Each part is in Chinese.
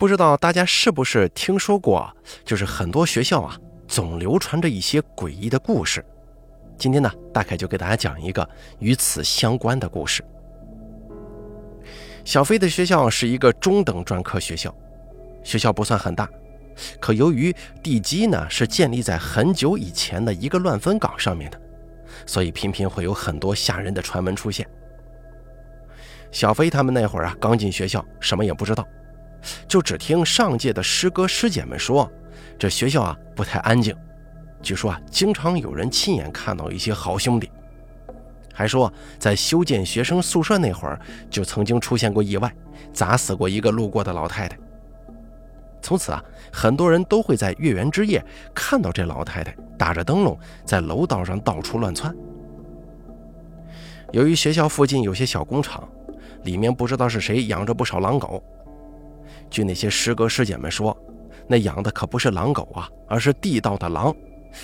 不知道大家是不是听说过，就是很多学校啊，总流传着一些诡异的故事。今天呢，大概就给大家讲一个与此相关的故事。小飞的学校是一个中等专科学校，学校不算很大，可由于地基呢是建立在很久以前的一个乱坟岗上面的，所以频频会有很多吓人的传闻出现。小飞他们那会儿啊，刚进学校，什么也不知道。就只听上届的师哥师姐们说，这学校啊不太安静，据说啊经常有人亲眼看到一些好兄弟，还说在修建学生宿舍那会儿就曾经出现过意外，砸死过一个路过的老太太。从此啊，很多人都会在月圆之夜看到这老太太打着灯笼在楼道上到处乱窜。由于学校附近有些小工厂，里面不知道是谁养着不少狼狗。据那些师哥师姐们说，那养的可不是狼狗啊，而是地道的狼，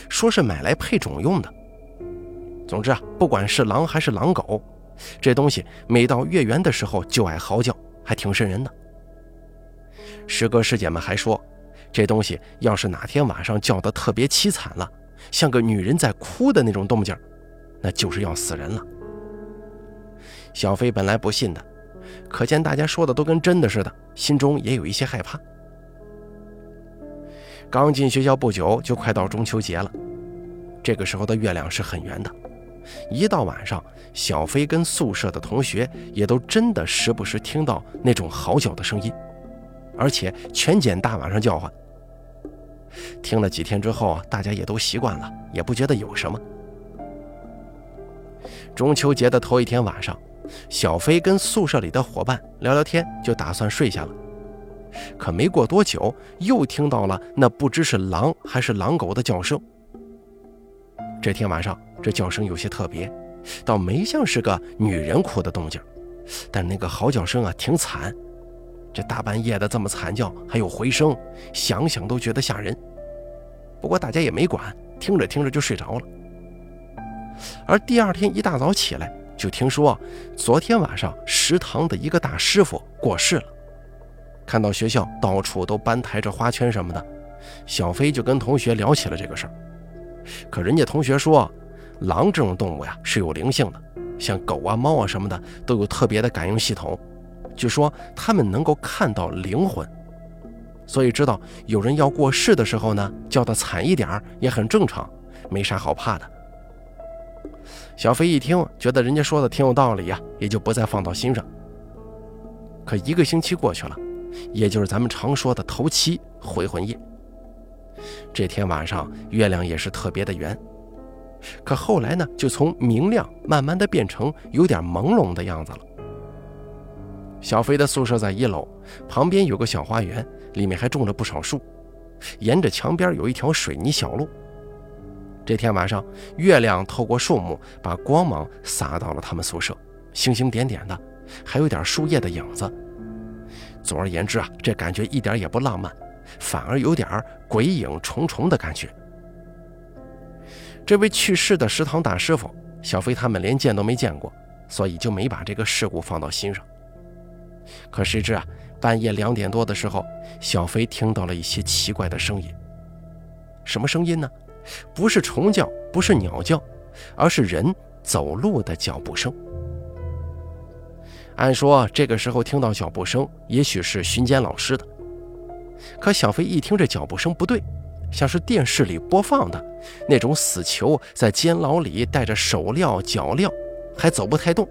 说是买来配种用的。总之啊，不管是狼还是狼狗，这东西每到月圆的时候就爱嚎叫，还挺瘆人的。师哥师姐们还说，这东西要是哪天晚上叫得特别凄惨了，像个女人在哭的那种动静，那就是要死人了。小飞本来不信的。可见大家说的都跟真的似的，心中也有一些害怕。刚进学校不久，就快到中秋节了。这个时候的月亮是很圆的，一到晚上，小飞跟宿舍的同学也都真的时不时听到那种嚎叫的声音，而且全捡大晚上叫唤。听了几天之后，大家也都习惯了，也不觉得有什么。中秋节的头一天晚上。小飞跟宿舍里的伙伴聊聊天，就打算睡下了。可没过多久，又听到了那不知是狼还是狼狗的叫声。这天晚上，这叫声有些特别，倒没像是个女人哭的动静，但那个嚎叫声啊，挺惨。这大半夜的这么惨叫，还有回声，想想都觉得吓人。不过大家也没管，听着听着就睡着了。而第二天一大早起来。就听说，昨天晚上食堂的一个大师傅过世了。看到学校到处都搬抬着花圈什么的，小飞就跟同学聊起了这个事儿。可人家同学说，狼这种动物呀是有灵性的，像狗啊、猫啊什么的都有特别的感应系统。据说他们能够看到灵魂，所以知道有人要过世的时候呢，叫的惨一点也很正常，没啥好怕的。小飞一听，觉得人家说的挺有道理呀，也就不再放到心上。可一个星期过去了，也就是咱们常说的头七回魂夜。这天晚上，月亮也是特别的圆。可后来呢，就从明亮慢慢的变成有点朦胧的样子了。小飞的宿舍在一楼，旁边有个小花园，里面还种了不少树，沿着墙边有一条水泥小路。这天晚上，月亮透过树木，把光芒洒到了他们宿舍，星星点点的，还有点树叶的影子。总而言之啊，这感觉一点也不浪漫，反而有点鬼影重重的感觉。这位去世的食堂大师傅，小飞他们连见都没见过，所以就没把这个事故放到心上。可谁知啊，半夜两点多的时候，小飞听到了一些奇怪的声音。什么声音呢？不是虫叫，不是鸟叫，而是人走路的脚步声。按说这个时候听到脚步声，也许是巡监老师的。可小飞一听这脚步声不对，像是电视里播放的那种死囚在监牢里带着手镣脚镣，还走不太动，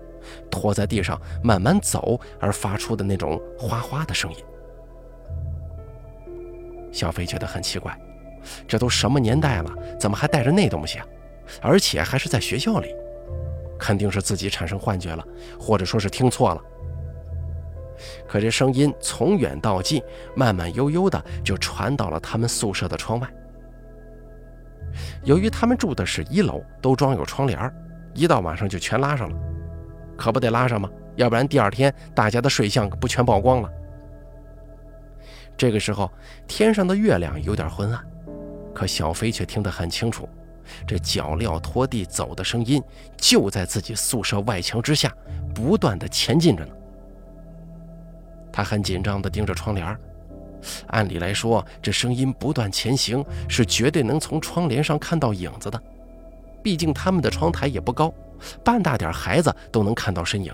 拖在地上慢慢走而发出的那种哗哗的声音。小飞觉得很奇怪。这都什么年代了，怎么还带着那东西啊？而且还是在学校里，肯定是自己产生幻觉了，或者说是听错了。可这声音从远到近，慢慢悠悠的就传到了他们宿舍的窗外。由于他们住的是一楼，都装有窗帘，一到晚上就全拉上了，可不得拉上吗？要不然第二天大家的睡相不全曝光了。这个时候，天上的月亮有点昏暗。可小飞却听得很清楚，这脚镣拖地走的声音就在自己宿舍外墙之下，不断的前进着呢。他很紧张地盯着窗帘，按理来说，这声音不断前行，是绝对能从窗帘上看到影子的。毕竟他们的窗台也不高，半大点孩子都能看到身影。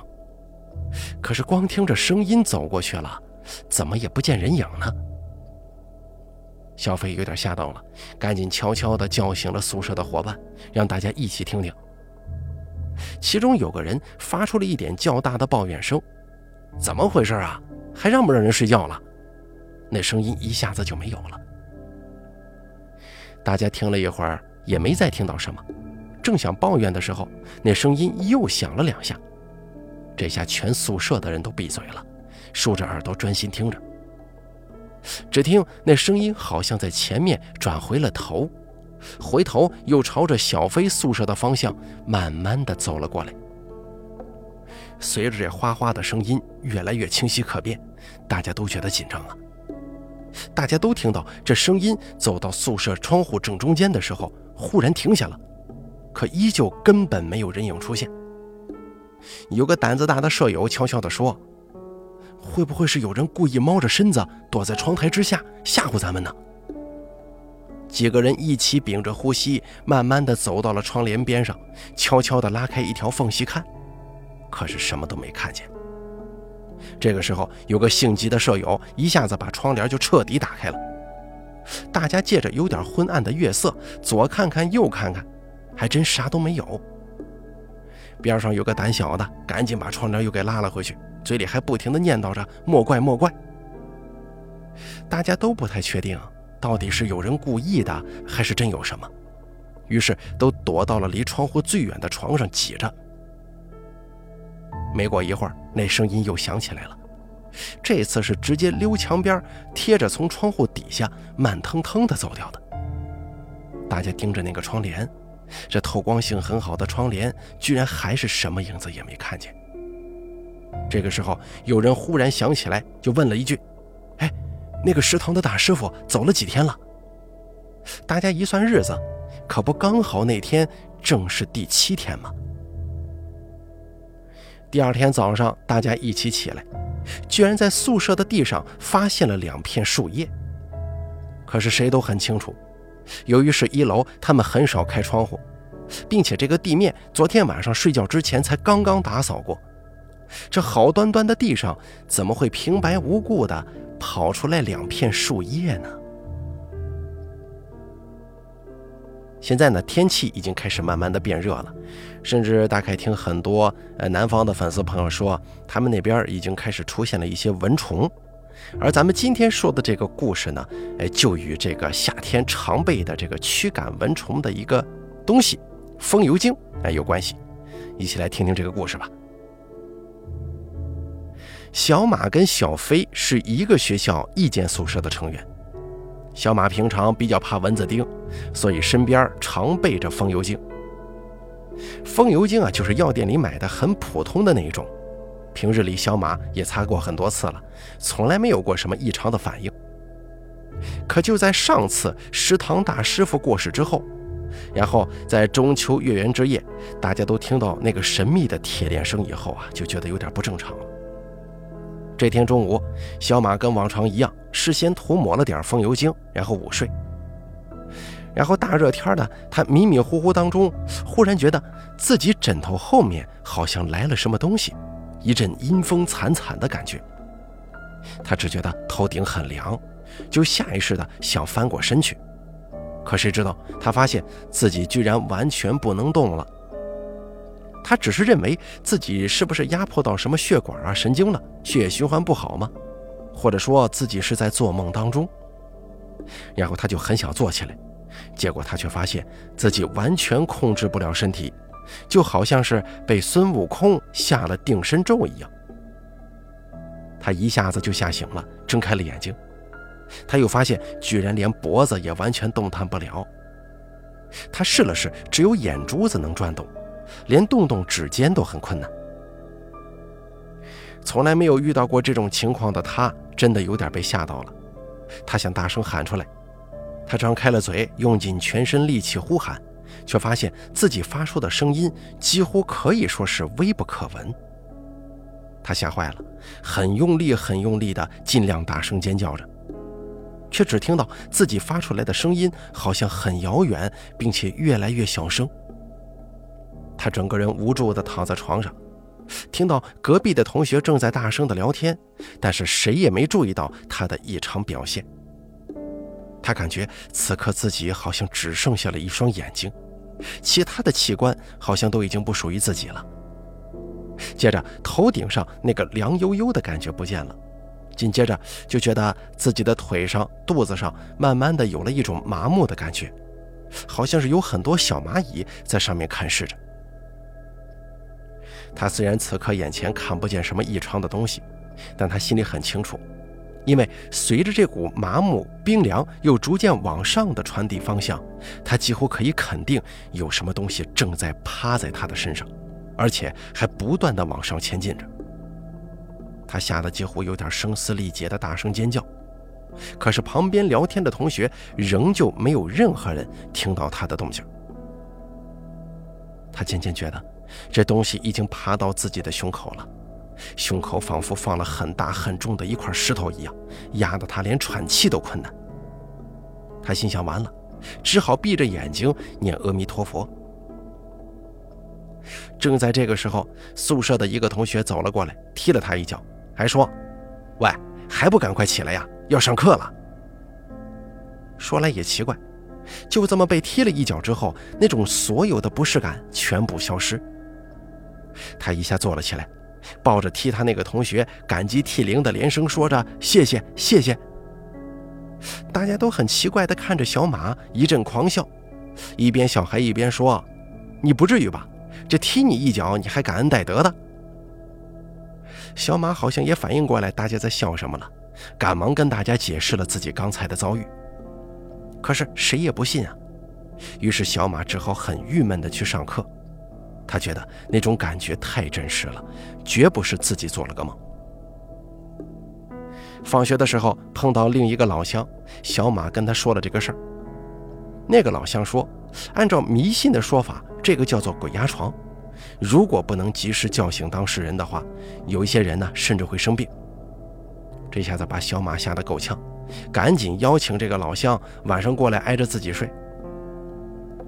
可是光听着声音走过去了，怎么也不见人影呢？小飞有点吓到了，赶紧悄悄地叫醒了宿舍的伙伴，让大家一起听听。其中有个人发出了一点较大的抱怨声：“怎么回事啊？还让不让人睡觉了？”那声音一下子就没有了。大家听了一会儿，也没再听到什么。正想抱怨的时候，那声音又响了两下。这下全宿舍的人都闭嘴了，竖着耳朵专心听着。只听那声音好像在前面转回了头，回头又朝着小飞宿舍的方向慢慢的走了过来。随着这哗哗的声音越来越清晰可辨，大家都觉得紧张啊。大家都听到这声音走到宿舍窗户正中间的时候，忽然停下了，可依旧根本没有人影出现。有个胆子大的舍友悄悄地说：“会不会是有人故意猫着身子躲在窗台之下吓唬咱们呢？”几个人一起屏着呼吸，慢慢的走到了窗帘边上，悄悄地拉开一条缝隙看，可是什么都没看见。这个时候，有个性急的舍友一下子把窗帘就彻底打开了。大家借着有点昏暗的月色，左看看右看看，还真啥都没有。边上有个胆小的，赶紧把窗帘又给拉了回去，嘴里还不停地念叨着“莫怪莫怪”。大家都不太确定，到底是有人故意的，还是真有什么，于是都躲到了离窗户最远的床上挤着。没过一会儿，那声音又响起来了。这次是直接溜墙边，贴着从窗户底下慢腾腾地走掉的。大家盯着那个窗帘，这透光性很好的窗帘，居然还是什么影子也没看见。这个时候，有人忽然想起来，就问了一句：“哎，那个食堂的大师傅走了几天了？”大家一算日子，可不刚好那天正是第七天吗？第二天早上，大家一起起来，居然在宿舍的地上发现了两片树叶。可是谁都很清楚，由于是一楼，他们很少开窗户，并且这个地面昨天晚上睡觉之前才刚刚打扫过，这好端端的地上怎么会平白无故的跑出来两片树叶呢？现在呢，天气已经开始慢慢的变热了，甚至大概听很多呃南方的粉丝朋友说，他们那边已经开始出现了一些蚊虫，而咱们今天说的这个故事呢，哎，就与这个夏天常备的这个驱赶蚊虫的一个东西——风油精哎有关系，一起来听听这个故事吧。小马跟小飞是一个学校一间宿舍的成员。小马平常比较怕蚊子叮，所以身边常备着风油精。风油精啊，就是药店里买的很普通的那一种。平日里小马也擦过很多次了，从来没有过什么异常的反应。可就在上次食堂大师傅过世之后，然后在中秋月圆之夜，大家都听到那个神秘的铁链声以后啊，就觉得有点不正常了。这天中午，小马跟往常一样，事先涂抹了点风油精，然后午睡。然后大热天的，他迷迷糊糊当中，忽然觉得自己枕头后面好像来了什么东西，一阵阴风惨惨的感觉。他只觉得头顶很凉，就下意识的想翻过身去，可谁知道，他发现自己居然完全不能动了。他只是认为自己是不是压迫到什么血管啊、神经了，血液循环不好吗？或者说自己是在做梦当中？然后他就很想坐起来，结果他却发现自己完全控制不了身体，就好像是被孙悟空下了定身咒一样。他一下子就吓醒了，睁开了眼睛，他又发现居然连脖子也完全动弹不了。他试了试，只有眼珠子能转动。连动动指尖都很困难，从来没有遇到过这种情况的他，真的有点被吓到了。他想大声喊出来，他张开了嘴，用尽全身力气呼喊，却发现自己发出的声音几乎可以说是微不可闻。他吓坏了，很用力、很用力的尽量大声尖叫着，却只听到自己发出来的声音好像很遥远，并且越来越小声。他整个人无助地躺在床上，听到隔壁的同学正在大声地聊天，但是谁也没注意到他的异常表现。他感觉此刻自己好像只剩下了一双眼睛，其他的器官好像都已经不属于自己了。接着，头顶上那个凉悠悠的感觉不见了，紧接着就觉得自己的腿上、肚子上慢慢的有了一种麻木的感觉，好像是有很多小蚂蚁在上面看视着。他虽然此刻眼前看不见什么异常的东西，但他心里很清楚，因为随着这股麻木、冰凉又逐渐往上的传递方向，他几乎可以肯定有什么东西正在趴在他的身上。而且还不断的往上前进着，他吓得几乎有点声嘶力竭的大声尖叫，可是旁边聊天的同学仍旧没有任何人听到他的动静。他渐渐觉得，这东西已经爬到自己的胸口了，胸口仿佛放了很大很重的一块石头一样，压得他连喘气都困难。他心想：完了，只好闭着眼睛念阿弥陀佛。正在这个时候，宿舍的一个同学走了过来，踢了他一脚，还说：“喂，还不赶快起来呀，要上课了。”说来也奇怪，就这么被踢了一脚之后，那种所有的不适感全部消失。他一下坐了起来，抱着踢他那个同学，感激涕零的连声说着：“谢谢，谢谢。”大家都很奇怪地看着小马，一阵狂笑，一边笑还一边说：“你不至于吧？”这踢你一脚，你还感恩戴德的？小马好像也反应过来大家在笑什么了，赶忙跟大家解释了自己刚才的遭遇。可是谁也不信啊，于是小马只好很郁闷地去上课。他觉得那种感觉太真实了，绝不是自己做了个梦。放学的时候碰到另一个老乡，小马跟他说了这个事儿。那个老乡说，按照迷信的说法。这个叫做鬼压床，如果不能及时叫醒当事人的话，有一些人呢甚至会生病。这下子把小马吓得够呛，赶紧邀请这个老乡晚上过来挨着自己睡。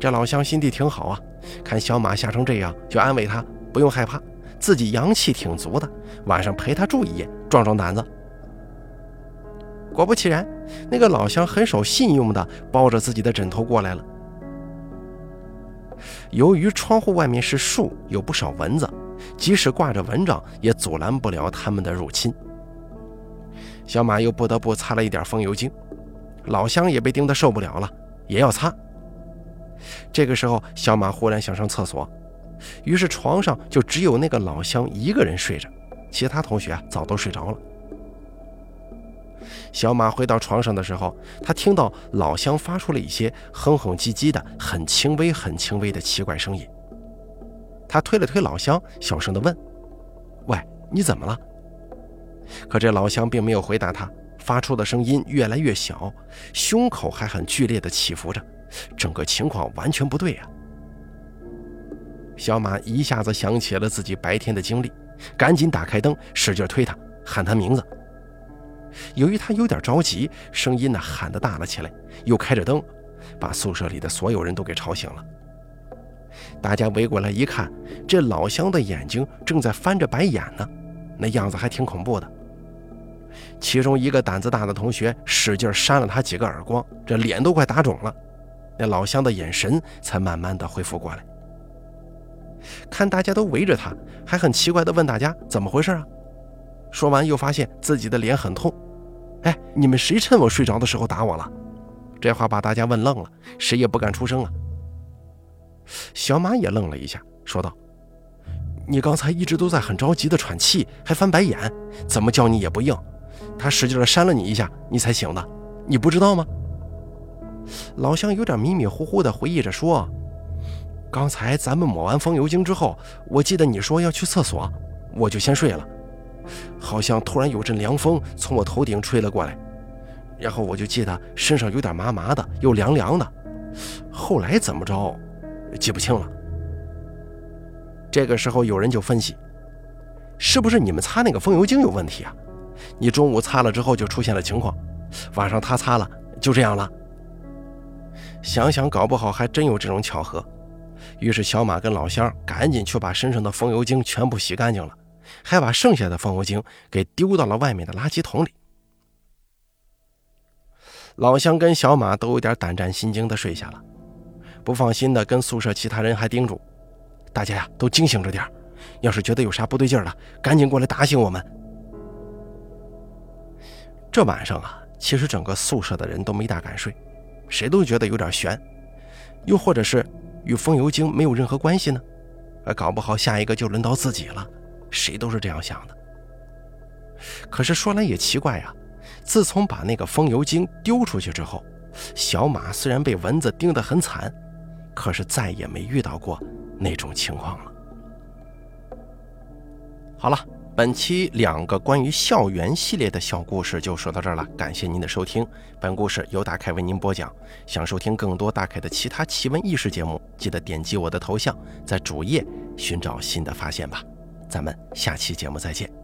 这老乡心地挺好啊，看小马吓成这样，就安慰他不用害怕，自己阳气挺足的，晚上陪他住一夜，壮壮胆子。果不其然，那个老乡很守信用的抱着自己的枕头过来了。由于窗户外面是树，有不少蚊子，即使挂着蚊帐，也阻拦不了他们的入侵。小马又不得不擦了一点风油精，老乡也被叮得受不了了，也要擦。这个时候，小马忽然想上厕所，于是床上就只有那个老乡一个人睡着，其他同学早都睡着了。小马回到床上的时候，他听到老乡发出了一些哼哼唧唧的、很轻微、很轻微的奇怪声音。他推了推老乡，小声地问：“喂，你怎么了？”可这老乡并没有回答他，发出的声音越来越小，胸口还很剧烈地起伏着，整个情况完全不对呀。小马一下子想起了自己白天的经历，赶紧打开灯，使劲推他，喊他名字。由于他有点着急，声音呢喊得大了起来，又开着灯，把宿舍里的所有人都给吵醒了。大家围过来一看，这老乡的眼睛正在翻着白眼呢，那样子还挺恐怖的。其中一个胆子大的同学使劲扇了他几个耳光，这脸都快打肿了。那老乡的眼神才慢慢的恢复过来，看大家都围着他，还很奇怪的问大家怎么回事啊？说完又发现自己的脸很痛。哎，你们谁趁我睡着的时候打我了？这话把大家问愣了，谁也不敢出声啊。小马也愣了一下，说道：“你刚才一直都在很着急的喘气，还翻白眼，怎么叫你也不应？他使劲的扇了你一下，你才醒的，你不知道吗？”老乡有点迷迷糊糊的回忆着说：“刚才咱们抹完风油精之后，我记得你说要去厕所，我就先睡了。”好像突然有阵凉风从我头顶吹了过来，然后我就记得身上有点麻麻的，又凉凉的。后来怎么着，记不清了。这个时候有人就分析，是不是你们擦那个风油精有问题啊？你中午擦了之后就出现了情况，晚上他擦了，就这样了。想想，搞不好还真有这种巧合。于是小马跟老乡赶紧去把身上的风油精全部洗干净了，还把剩下的风油精给丢到了外面的垃圾桶里。老乡跟小马都有点胆战心惊的睡下了，不放心的跟宿舍其他人还叮嘱：“大家呀，都惊醒着点要是觉得有啥不对劲的，赶紧过来打醒我们。”这晚上啊，其实整个宿舍的人都没大敢睡，谁都觉得有点悬，又或者是与风油精没有任何关系呢？啊，搞不好下一个就轮到自己了，谁都是这样想的。可是说来也奇怪呀。自从把那个风油精丢出去之后，小马虽然被蚊子叮得很惨，可是再也没遇到过那种情况了。好了，本期两个关于校园系列的小故事就说到这儿了，感谢您的收听。本故事由大凯为您播讲。想收听更多大凯的其他奇闻异事节目，记得点击我的头像，在主页寻找新的发现吧。咱们下期节目再见。